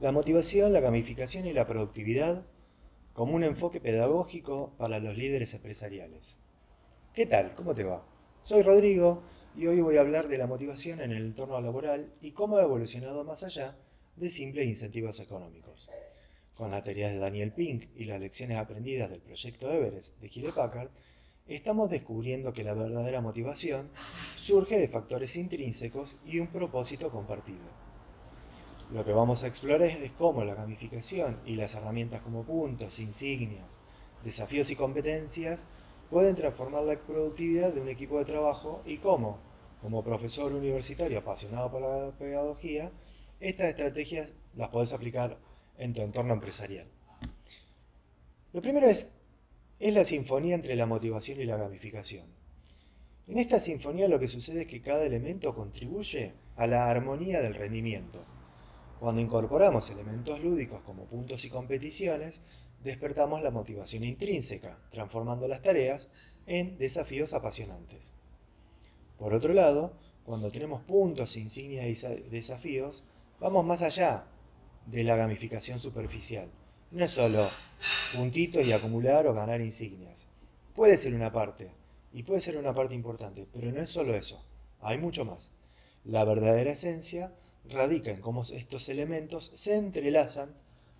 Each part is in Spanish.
la motivación, la gamificación y la productividad como un enfoque pedagógico para los líderes empresariales. ¿Qué tal? ¿Cómo te va? Soy Rodrigo y hoy voy a hablar de la motivación en el entorno laboral y cómo ha evolucionado más allá de simples incentivos económicos. Con la teoría de Daniel Pink y las lecciones aprendidas del proyecto Everest de Hewlett Packard, estamos descubriendo que la verdadera motivación surge de factores intrínsecos y un propósito compartido. Lo que vamos a explorar es cómo la gamificación y las herramientas como puntos, insignias, desafíos y competencias pueden transformar la productividad de un equipo de trabajo y cómo, como profesor universitario apasionado por la pedagogía, estas estrategias las puedes aplicar en tu entorno empresarial. Lo primero es, es la sinfonía entre la motivación y la gamificación. En esta sinfonía lo que sucede es que cada elemento contribuye a la armonía del rendimiento cuando incorporamos elementos lúdicos como puntos y competiciones, despertamos la motivación intrínseca, transformando las tareas en desafíos apasionantes. Por otro lado, cuando tenemos puntos, insignias y desafíos, vamos más allá de la gamificación superficial. No es solo puntitos y acumular o ganar insignias. Puede ser una parte, y puede ser una parte importante, pero no es solo eso. Hay mucho más. La verdadera esencia radica en cómo estos elementos se entrelazan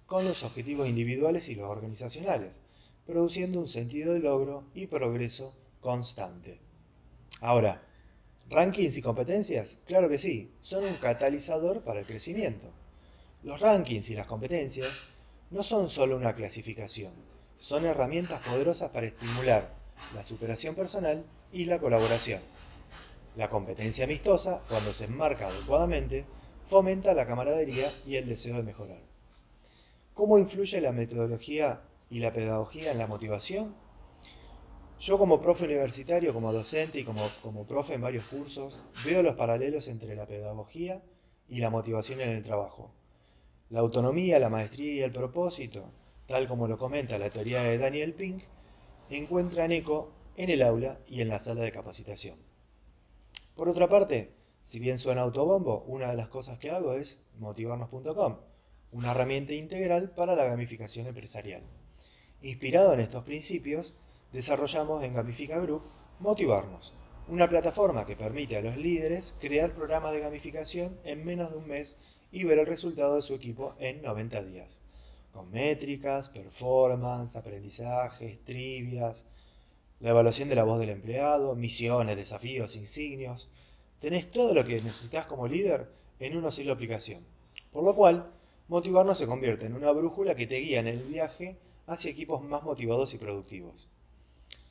con los objetivos individuales y los organizacionales, produciendo un sentido de logro y progreso constante. Ahora, ¿rankings y competencias? Claro que sí, son un catalizador para el crecimiento. Los rankings y las competencias no son solo una clasificación, son herramientas poderosas para estimular la superación personal y la colaboración. La competencia amistosa, cuando se enmarca adecuadamente, fomenta la camaradería y el deseo de mejorar. ¿Cómo influye la metodología y la pedagogía en la motivación? Yo como profe universitario, como docente y como, como profe en varios cursos, veo los paralelos entre la pedagogía y la motivación en el trabajo. La autonomía, la maestría y el propósito, tal como lo comenta la teoría de Daniel Pink, encuentran eco en el aula y en la sala de capacitación. Por otra parte, si bien suena autobombo, una de las cosas que hago es motivarnos.com, una herramienta integral para la gamificación empresarial. Inspirado en estos principios, desarrollamos en Gamifica Group Motivarnos, una plataforma que permite a los líderes crear programas de gamificación en menos de un mes y ver el resultado de su equipo en 90 días, con métricas, performance, aprendizajes, trivias, la evaluación de la voz del empleado, misiones, desafíos, insignios, tenés todo lo que necesitas como líder en una sola aplicación. Por lo cual, motivarnos se convierte en una brújula que te guía en el viaje hacia equipos más motivados y productivos.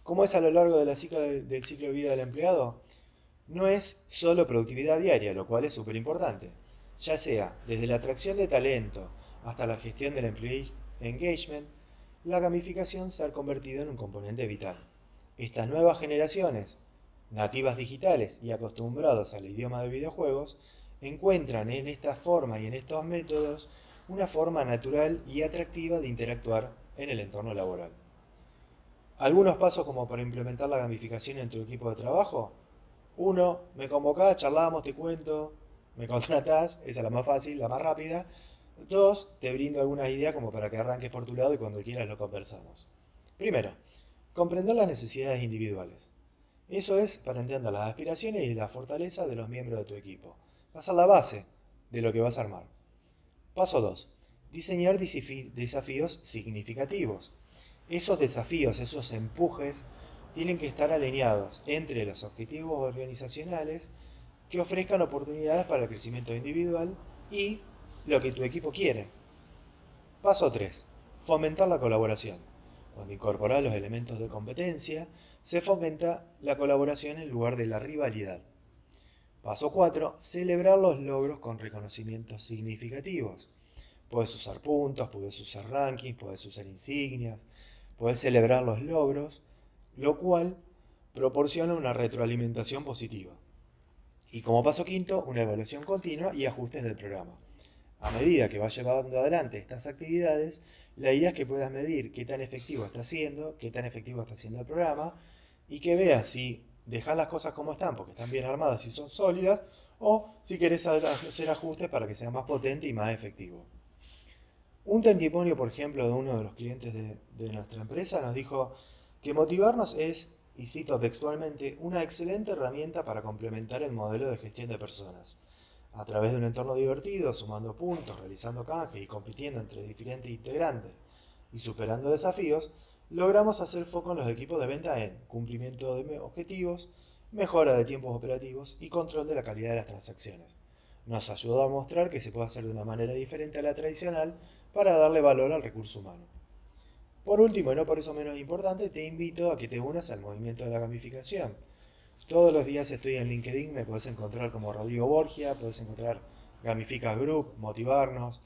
¿Cómo es a lo largo de la del ciclo de vida del empleado? No es solo productividad diaria, lo cual es súper importante. Ya sea desde la atracción de talento hasta la gestión del employee engagement, la gamificación se ha convertido en un componente vital. Estas nuevas generaciones nativas digitales y acostumbrados al idioma de videojuegos, encuentran en esta forma y en estos métodos una forma natural y atractiva de interactuar en el entorno laboral. Algunos pasos como para implementar la gamificación en tu equipo de trabajo. Uno, me convocás, charlamos, te cuento, me contratás, esa es la más fácil, la más rápida. Dos, te brindo algunas ideas como para que arranques por tu lado y cuando quieras lo conversamos. Primero, comprender las necesidades individuales. Eso es para entender las aspiraciones y la fortaleza de los miembros de tu equipo. Va a ser la base de lo que vas a armar. Paso 2. Diseñar desafíos significativos. Esos desafíos, esos empujes, tienen que estar alineados entre los objetivos organizacionales que ofrezcan oportunidades para el crecimiento individual y lo que tu equipo quiere. Paso 3. Fomentar la colaboración. Cuando incorporar los elementos de competencia, se fomenta la colaboración en lugar de la rivalidad. Paso 4. Celebrar los logros con reconocimientos significativos. Puedes usar puntos, puedes usar rankings, puedes usar insignias, puedes celebrar los logros, lo cual proporciona una retroalimentación positiva. Y como paso quinto, una evaluación continua y ajustes del programa. A medida que vas llevando adelante estas actividades, la idea es que puedas medir qué tan efectivo está siendo, qué tan efectivo está siendo el programa y que veas si dejas las cosas como están, porque están bien armadas y son sólidas, o si querés hacer ajustes para que sea más potente y más efectivo. Un testimonio, por ejemplo, de uno de los clientes de, de nuestra empresa nos dijo que motivarnos es, y cito textualmente, una excelente herramienta para complementar el modelo de gestión de personas. A través de un entorno divertido, sumando puntos, realizando canjes y compitiendo entre diferentes integrantes y superando desafíos, logramos hacer foco en los equipos de venta en cumplimiento de objetivos, mejora de tiempos operativos y control de la calidad de las transacciones. Nos ayudó a mostrar que se puede hacer de una manera diferente a la tradicional para darle valor al recurso humano. Por último, y no por eso menos importante, te invito a que te unas al movimiento de la gamificación. Todos los días estoy en LinkedIn, me puedes encontrar como Rodrigo Borgia, puedes encontrar Gamifica Group, Motivarnos,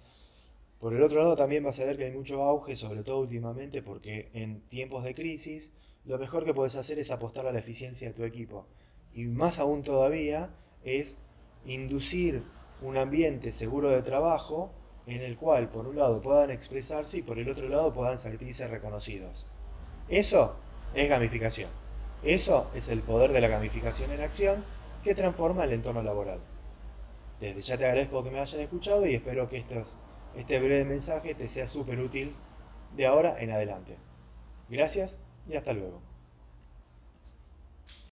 por el otro lado, también vas a ver que hay mucho auge, sobre todo últimamente, porque en tiempos de crisis, lo mejor que puedes hacer es apostar a la eficiencia de tu equipo. Y más aún todavía es inducir un ambiente seguro de trabajo en el cual, por un lado, puedan expresarse y por el otro lado puedan sentirse reconocidos. Eso es gamificación. Eso es el poder de la gamificación en acción que transforma el entorno laboral. Desde ya te agradezco que me hayas escuchado y espero que estos este breve mensaje te sea súper útil de ahora en adelante. Gracias y hasta luego.